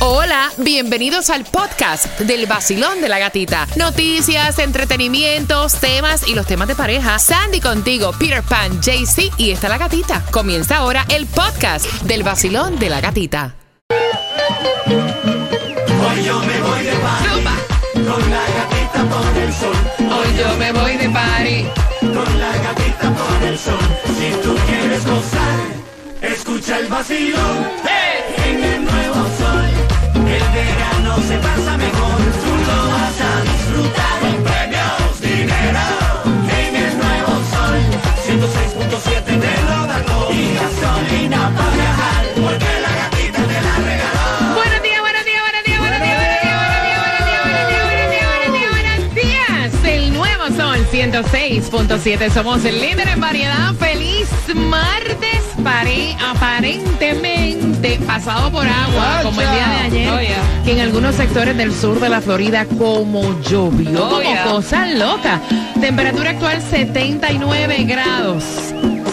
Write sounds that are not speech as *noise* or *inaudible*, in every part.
Hola, bienvenidos al podcast del vacilón de la gatita. Noticias, entretenimientos, temas y los temas de pareja. Sandy contigo, Peter Pan, JC y está la gatita. Comienza ahora el podcast del vacilón de la gatita. Hoy yo me voy de party con la gatita por el sol. Hoy yo me voy de party. Con la gatita por el sol. Si tú quieres gozar, escucha el vacilón. Verano se pasa mejor. Tú lo vas a disfrutar. Con premios, dinero. En el nuevo sol, 106.7 te lo. Y gasolina para viajar. Porque la gatita te la regaló. Buenos días, buenos días, buenos días, buenos días, buenos días, buenos días, buenos días, buenos días, buenos días, buenos días, buenos días. El nuevo sol 106.7. Somos el líder en variedad. Feliz martes. Pare, aparentemente pasado por agua, como el día de ayer, que en algunos sectores del sur de la Florida, como llovió, como cosa loca. Temperatura actual 79 grados.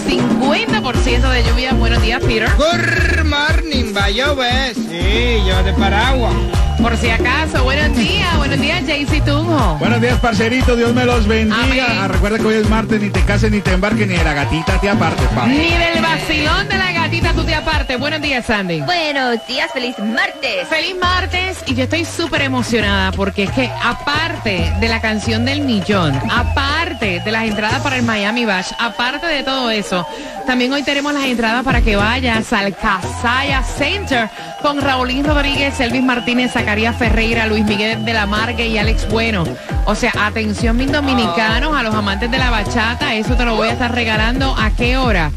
50% de lluvia. Buenos días, Peter. Good morning, va a llover. Sí, yo de paraguas. Por si acaso, buenos días, buenos días, Jaycee Tunjo. Buenos días, parcerito. Dios me los bendiga. Ah, recuerda que hoy es martes, ni te cases, ni te embarques, ni de la gatita te apartes, pa. Ni del vacilón de la gatita tú te aparte. Buenos días, Sandy. Buenos días, feliz martes. Feliz martes y yo estoy súper emocionada porque es que aparte de la canción del millón, aparte de las entradas para el Miami Bash, aparte de todo eso, también hoy tenemos las entradas para que vayas al Casaya Center con Raulín Rodríguez, Elvis Martínez, Zacarías Ferreira, Luis Miguel de la Margue y Alex Bueno. O sea, atención mis dominicanos, a los amantes de la bachata, eso te lo voy a estar regalando. ¿A qué hora?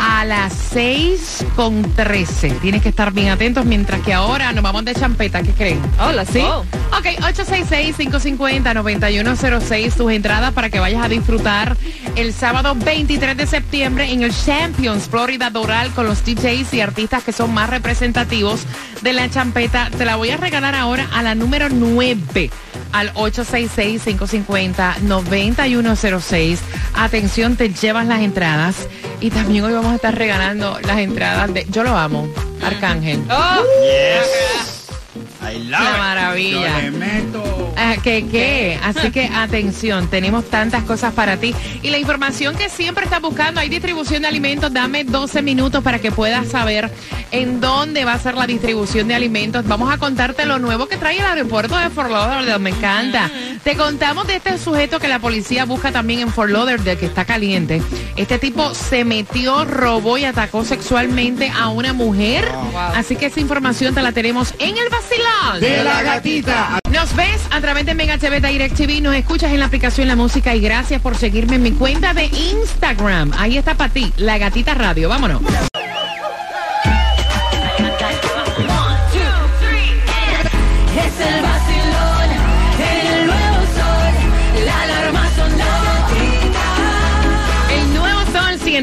A las 6 con 13. Tienes que estar bien atentos mientras que ahora nos vamos de champeta. ¿Qué creen? Hola, ¿sí? Ok, 866-550-9106. Tus entradas para que vayas a disfrutar el sábado 23 de septiembre en el Champions Florida Doral con los DJs y artistas que son más representativos de la champeta. Te la voy a regalar ahora a la número 9 al 866-550-9106. Atención, te llevas las entradas. Y también hoy vamos a estar regalando las entradas de Yo lo amo, Arcángel. I La maravilla. Yo le meto. Ah, ¿Qué qué? Así que atención, tenemos tantas cosas para ti. Y la información que siempre estás buscando, hay distribución de alimentos, dame 12 minutos para que puedas saber en dónde va a ser la distribución de alimentos. Vamos a contarte lo nuevo que trae el aeropuerto de Fort Lauderdale, me encanta. Te contamos de este sujeto que la policía busca también en Fort Lauderdale, que está caliente. Este tipo se metió, robó y atacó sexualmente a una mujer. Así que esa información te la tenemos en el vacilón. De la gatita. Nos ves a través de Mega TV Direct TV, nos escuchas en la aplicación La Música y gracias por seguirme en mi cuenta de Instagram. Ahí está para ti, La Gatita Radio. Vámonos.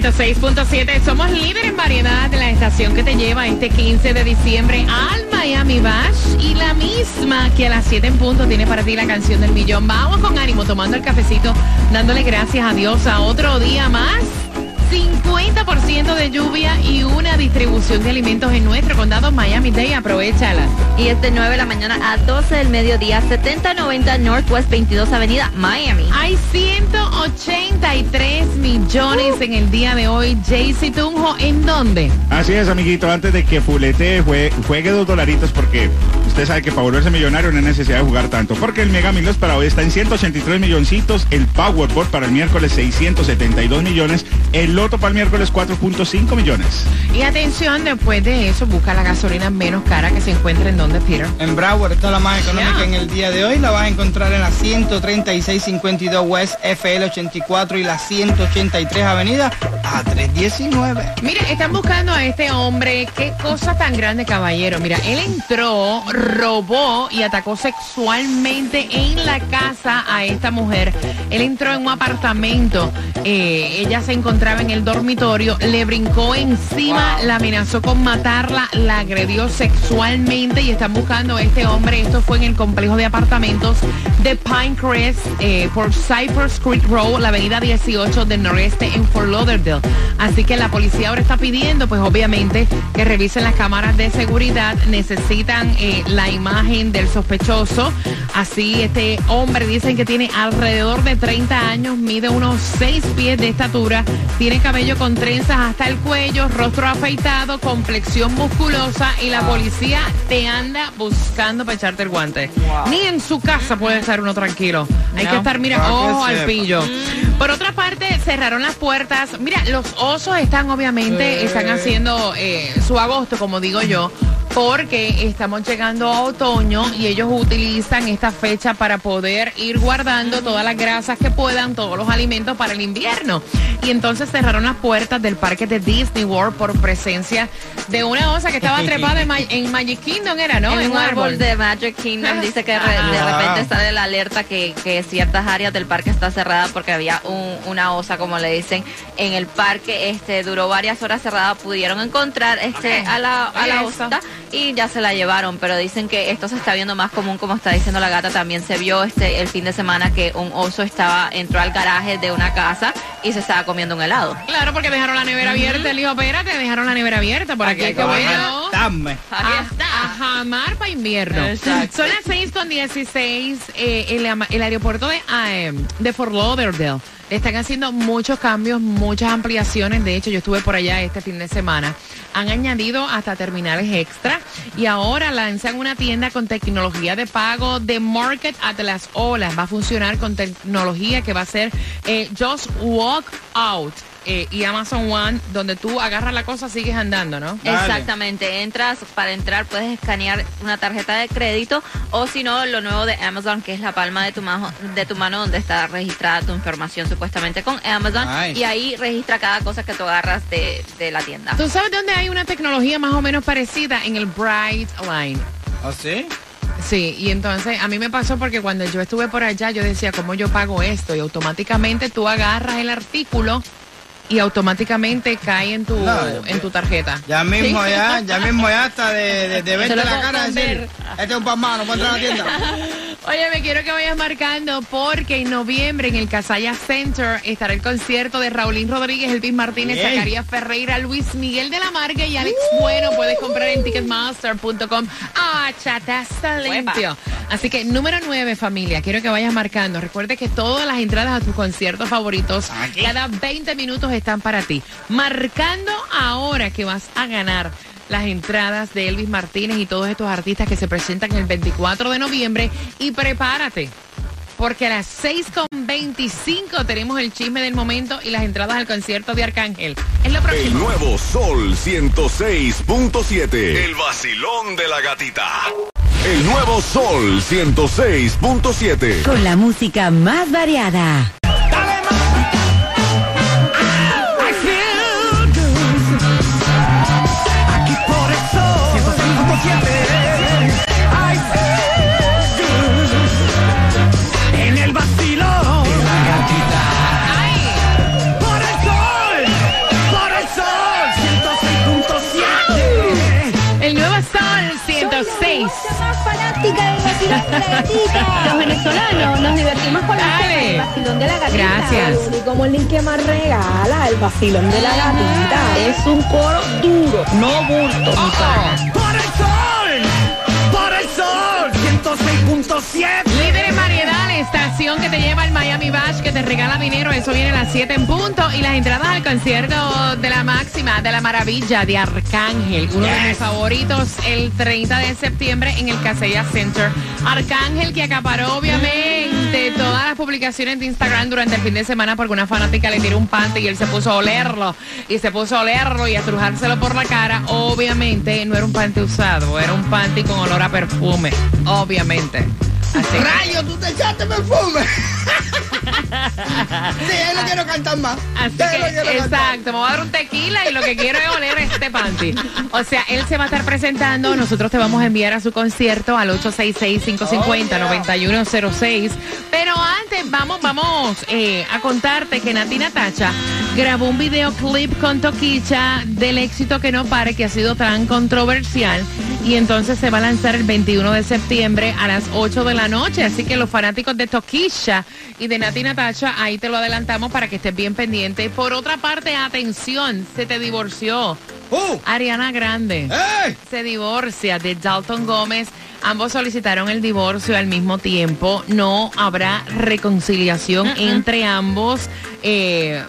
106.7. Somos líderes en variedad de la estación que te lleva este 15 de diciembre al Miami Bash y la misma que a las 7 en punto tiene para ti la canción del millón. Vamos con ánimo, tomando el cafecito, dándole gracias a Dios a otro día más. 50% de lluvia y una distribución de alimentos en nuestro condado Miami-Dade. Aprovechala. Y es de 9 de la mañana a 12 del mediodía, 7090 Northwest 22 Avenida, Miami. Hay 183 millones en el día de hoy. Jaycee Tunjo, ¿en dónde? Así es, amiguito. Antes de que Fulete jue- juegue dos dolaritos, porque usted sabe que para volverse millonario no hay necesidad de jugar tanto. Porque el Mega Millions para hoy está en 183 milloncitos. El Powerball para el miércoles 672 millones. El Loto para el miércoles 4.5 millones. Y atención, después de eso, busca la gasolina menos cara que se encuentra en donde, Peter. En Broward está la más económica en el día de hoy. La vas a encontrar en la 13652 West FL 84 y la 183 Avenida a 319. Mire, están buscando a este hombre. Qué cosa tan grande, caballero. Mira, él entró, robó y atacó sexualmente en la casa a esta mujer. Él entró en un apartamento. eh, ella se encontraba en el dormitorio, le brincó encima, la amenazó con matarla, la agredió sexualmente y están buscando a este hombre. Esto fue en el complejo de apartamentos de Pinecrest eh, por Cypress Creek Road, la avenida 18 del noreste en Fort Lauderdale. Así que la policía ahora está pidiendo, pues obviamente, que revisen las cámaras de seguridad. Necesitan eh, la imagen del sospechoso. Así, este hombre dicen que tiene alrededor de 30 años, mide unos 6 pies de estatura, tiene cabello con trenzas hasta el cuello, rostro afeitado, complexión musculosa y la policía te anda buscando para echarte el guante. Ni en su casa puede estar uno tranquilo. Hay que estar, mira, ojo al pillo. Por otra parte, cerraron las puertas. Mira, los osos están obviamente, están haciendo eh, su agosto, como digo yo, porque estamos llegando a otoño y ellos utilizan esta fecha para poder ir guardando todas las grasas que puedan, todos los alimentos para el invierno. Y entonces cerraron las puertas del parque de Disney World por presencia de una osa que estaba trepada en, Ma- en Magic Kingdom, era, ¿no? En un árbol de Magic Kingdom dice que re- de Ah. repente sale la alerta que, que ciertas áreas del parque está cerrada porque había un- una osa, como le dicen, en el parque. Este duró varias horas cerrada, pudieron encontrar este a la, a la eso. Y ya se la llevaron, pero dicen que esto se está viendo más común, como está diciendo la gata. También se vio este el fin de semana que un oso estaba entró al garaje de una casa y se estaba comiendo un helado. Claro, porque dejaron la nevera abierta. Él dijo, espérate, dejaron la nevera abierta. Por aquí hay que bueno. Dame. A, a jamar para invierno. Exacto. Son las 6 con 16. eh, el, ama- el aeropuerto de, ah, eh, de Fort Lauderdale. Están haciendo muchos cambios, muchas ampliaciones. De hecho, yo estuve por allá este fin de semana. Han añadido hasta terminales extra y ahora lanzan una tienda con tecnología de pago de Market at las olas. Va a funcionar con tecnología que va a ser eh, Just Walk Out eh, y Amazon One, donde tú agarras la cosa, sigues andando, ¿no? Dale. Exactamente, entras, para entrar puedes escanear una tarjeta de crédito o si no, lo nuevo de Amazon, que es la palma de tu, mano, de tu mano donde está registrada tu información supuestamente con Amazon Nice. y ahí registra cada cosa que tú agarras de, de la tienda. ¿Tú sabes dónde hay una tecnología más o menos parecida? En el Bright Line. ¿O sí? Sí, y entonces a mí me pasó porque cuando yo estuve por allá yo decía, ¿cómo yo pago esto? Y automáticamente tú agarras el artículo y automáticamente cae en tu, No, en tu tarjeta. Ya mismo, Sí. ya, ya mismo ya hasta de, de, de verte la cara, decir, ver. este es un pan malo, puedo entrar a la tienda. *laughs* Oye, me quiero que vayas marcando porque en noviembre en el Casaya Center estará el concierto de Raulín Rodríguez, Elvis Martínez, Bien. Zacarías Ferreira, Luis Miguel de la Marga y Alex Bueno. Puedes comprar en ticketmaster.com. Ah, chata, está limpio. Así que número 9, familia, quiero que vayas marcando. Recuerde que todas las entradas a tus conciertos favoritos Aquí. cada 20 minutos están para ti. Marcando ahora que vas a ganar las entradas de Elvis Martínez y todos estos artistas que se presentan el 24 de noviembre. Y prepárate, porque a las 6.25 tenemos el chisme del momento y las entradas al concierto de Arcángel. Es lo El nuevo Sol 106.7. El vacilón de la gatita. El nuevo Sol 106.7. Con la música más variada. Los venezolanos nos divertimos con el vacilón de la gatita. Gracias. El único Molín que más regala, el vacilón de la gatita. Es un coro duro, no bulto, mi pana. Que te lleva al Miami Bash, que te regala dinero, eso viene a las 7 en punto. Y las entradas al concierto de la máxima, de la maravilla, de Arcángel, uno de mis favoritos, el 30 de septiembre en el Casella Center. Arcángel que acaparó obviamente todas las publicaciones de Instagram durante el fin de semana porque una fanática le tiró un panty y él se puso a olerlo. Y se puso a olerlo y a estrujárselo por la cara. Obviamente no era un panty usado, era un panty con olor a perfume. Obviamente. Así. Rayo, tú te echaste perfume. *laughs* sí, él no quiero cantar más. Así que, cantar. exacto, me voy a dar un tequila y lo que quiero es oler este panty. O sea, él se va a estar presentando, nosotros te vamos a enviar a su concierto al 866-550-9106. Pero antes, vamos, vamos eh, a contarte que Nati Natacha grabó un videoclip con Toquicha del éxito que no pare, que ha sido tan controversial. Y entonces se va a lanzar el 21 de septiembre a las 8 de la noche. Así que los fanáticos de Toquisha y de Nati Natacha, ahí te lo adelantamos para que estés bien pendiente. Por otra parte, atención, se te divorció. ¡Uh! Ariana Grande se divorcia de Dalton Gómez. Ambos solicitaron el divorcio al mismo tiempo. No habrá reconciliación entre ambos. Eh,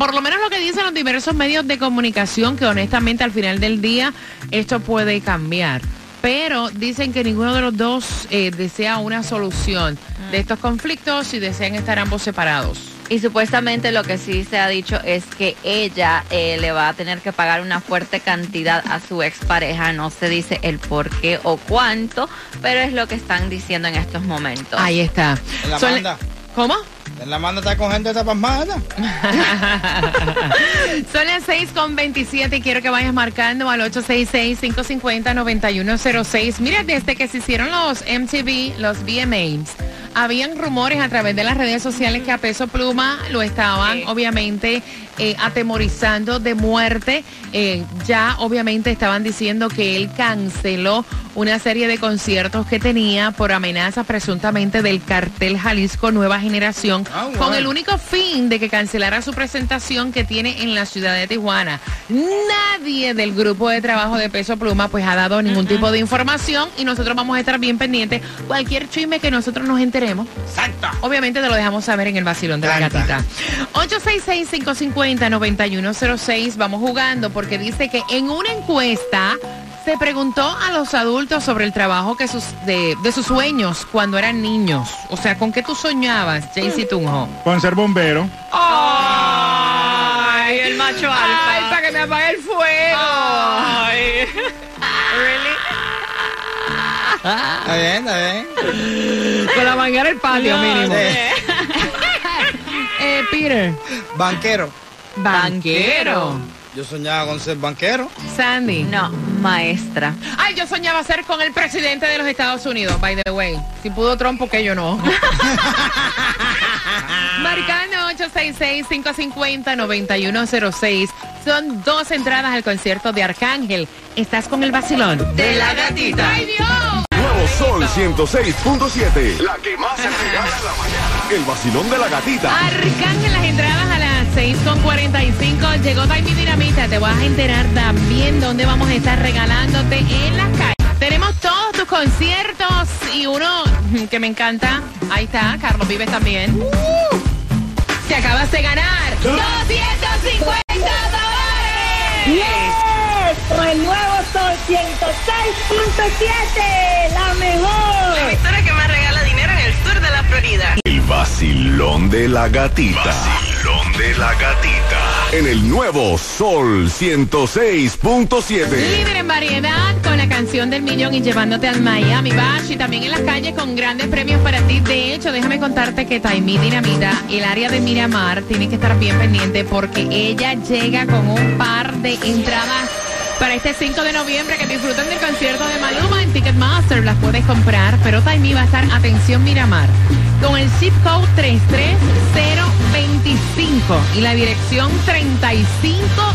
por lo menos lo que dicen los diversos medios de comunicación, que honestamente al final del día esto puede cambiar. Pero dicen que ninguno de los dos eh, desea una solución de estos conflictos y desean estar ambos separados. Y supuestamente lo que sí se ha dicho es que ella eh, le va a tener que pagar una fuerte cantidad a su expareja. No se dice el por qué o cuánto, pero es lo que están diciendo en estos momentos. Ahí está. La Son-. ¿Cómo? En la manda está con gente de esta pasmada. *laughs* Son las 6 con 27 y quiero que vayas marcando al 866-550-9106. Mira, desde que se hicieron los MTV, los VMAs, habían rumores a través de las redes sociales que a Peso Pluma lo estaban, Sí. obviamente, eh, atemorizando de muerte. Eh, ya, obviamente, estaban diciendo que él canceló una serie de conciertos que tenía por amenazas presuntamente del cartel Jalisco Nueva Generación, Ah, con el único fin de que cancelara su presentación que tiene en la ciudad de Tijuana. Nadie del grupo de trabajo de Peso Pluma pues ha dado ningún tipo de información y nosotros vamos a estar bien pendientes. Cualquier chisme que nosotros nos enteremos, Exacto. obviamente te lo dejamos saber en el vacilón de la gatita. 866-550-9106, vamos jugando porque dice que en una encuesta se preguntó a los adultos sobre el trabajo que sus, de, de sus sueños cuando eran niños. O sea, ¿con qué tú soñabas, Jaycee Tunjo? Con ser bombero. ¡Ay, el macho alfa. ¡Ay, para que me apague el fuego! Ay. Está bien, está bien. Con la manguera el patio mínimo. Sí. *laughs* Eh, Peter. Banquero. Banquero. Yo soñaba con ser banquero. Sandy. No, maestra. Ay, yo soñaba ser con el presidente de los Estados Unidos, by the way. Si pudo Trump, ¿por qué yo no? *laughs* Marcando 866-550-9106. Son dos entradas al concierto de Arcángel. Estás con el vacilón De la gatita. ¡Ay, Dios! Sol 106.7. La que más se regala en la mañana. El vacilón de la gatita. Arcángel, las entradas a las 6.45. Llegó Taimi Dinamita. Te vas a enterar también dónde vamos a estar regalándote en la calle. Tenemos todos tus conciertos y uno que me encanta. Ahí está, Carlos Vives también. Te acabas de ganar 250 dólares. ¡Yes! Con el nuevo 106.7, la mejor. emisora que más regala dinero en el sur de la Florida. El vacilón de la gatita. Vacilón de la gatita. En el nuevo Sol 106.7. Líder en variedad con la canción del millón y llevándote al Miami Bash y también en las calles con grandes premios para ti. De hecho, déjame contarte que Taimí Dinamita, el área de Miramar, tiene que estar bien pendiente porque ella llega con un par de entradas para este 5 de noviembre que disfruten del concierto de Maluma en Ticketmaster. Las puedes comprar, pero Taimí va a estar, atención Miramar, con el zip code 33025 y la dirección 3500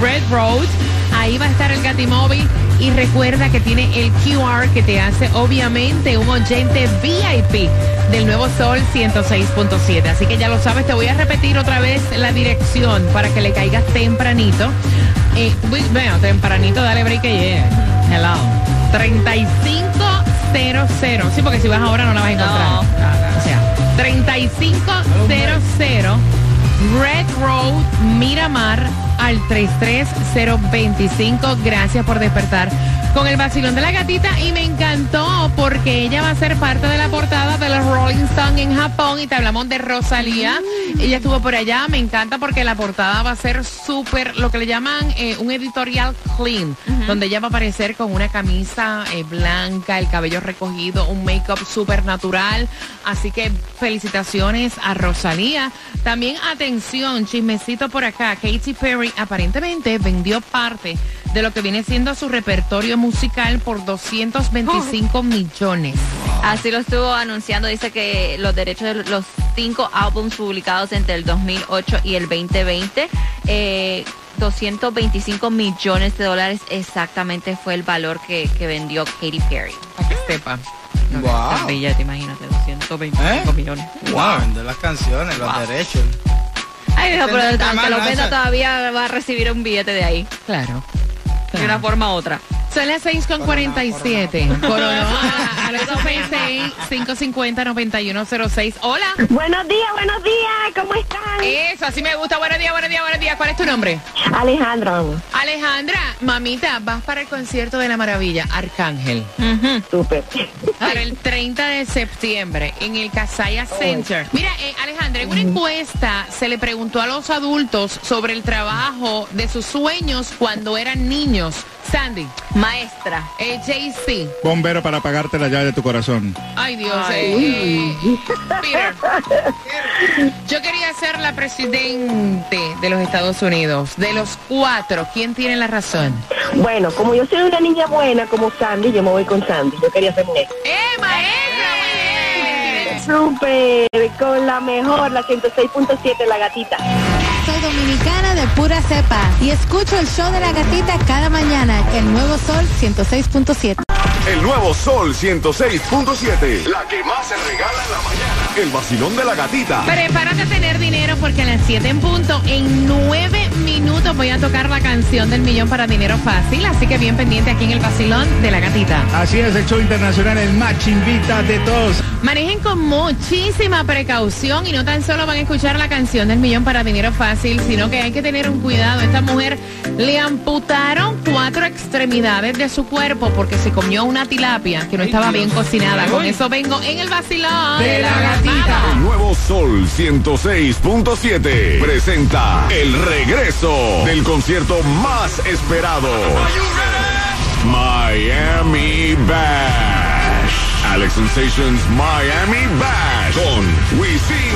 Red Road. Ahí va a estar el Gatimóvil y recuerda que tiene el QR que te hace obviamente un oyente VIP del Nuevo Sol 106.7. Así que ya lo sabes, te voy a repetir otra vez la dirección para que le caigas tempranito. Uy, bueno, tempranito, dale break que llegue. Hello. 3500. Sí, porque si vas ahora no la vas a encontrar. O sea, 3500 Red Road, Miramar, al 33025. Gracias por despertar con el vacilón de la gatita y me encantó porque ella va a ser parte de la portada de los Rolling Stone en Japón y te hablamos de Rosalía. Ella estuvo por allá, me encanta porque la portada va a ser súper, lo que le llaman eh, un editorial clean, donde ella va a aparecer con una camisa eh, blanca, el cabello recogido, un make-up súper natural. Así que felicitaciones a Rosalía. También atención, chismecito por acá, Katy Perry aparentemente vendió parte de lo que viene siendo su repertorio musical por 225 millones. Así lo estuvo anunciando, dice que los derechos de los cinco álbumes publicados entre el 2008 y el 2020, eh, 225 millones de dólares exactamente fue el valor que, que vendió Katy Perry. Para que sepa. Wow. El billete, imagínate, 225 ¿Eh? millones. Wow, de las canciones, los derechos. Ay, hijo, pero aunque lo venda todavía va a recibir un billete de ahí, Claro. de una forma u otra. Son las 6 con 47. Coronó a, a las 550-9106. *laughs* Hola. Buenos días, buenos días, ¿cómo están? Eso, así me gusta. Buenos días, buenos días, buenos días. ¿Cuál es tu nombre? Alejandra, Alejandra, mamita, vas para el concierto de la maravilla, Arcángel. súper. Para el 30 de septiembre en el Casaya Center. Mira, eh, Alejandra, en una encuesta se le preguntó a los adultos sobre el trabajo de sus sueños cuando eran niños. Sandy, Maestra. eh, JC. Bombero para apagarte la llave de tu corazón. Ay, Dios. eh, eh, Peter, yo quería ser la presidente de los Estados Unidos. De los cuatro, ¿quién tiene la razón? Bueno, como yo soy una niña buena como Sandy, yo me voy con Sandy. Yo quería ser mujer. ¡Eh, maestra! Súper, con la mejor, la 106.7, la gatita. Soy dominicana de pura cepa y escucho el show de la gatita cada mañana, el nuevo sol 106.7. El nuevo Sol 106.7. La que más se regala en la mañana. El vacilón de la gatita. Prepárate a tener dinero porque a las 7 en punto, en 9 minutos voy a tocar la canción del millón para dinero fácil. Así que bien pendiente aquí en el vacilón de la gatita. Así es, el show internacional, el match invita de todos. Manejen con muchísima precaución y no tan solo van a escuchar la canción del millón para dinero fácil, sino que hay que tener un cuidado. Esta mujer le amputaron cuatro extremidades de su cuerpo porque se comió una tilapia que no estaba bien cocinada. Con eso vengo en el vacilón De la gatita. El nuevo Sol 106.7 presenta el regreso del concierto más esperado. Miami Bash. Alex Sensations Miami Bash con Wisin.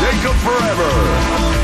Jacob Forever.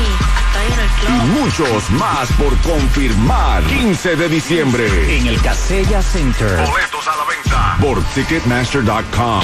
Y muchos más por confirmar. 15 de diciembre. En el Casella Center. Boletos a la venta por Ticketmaster.com.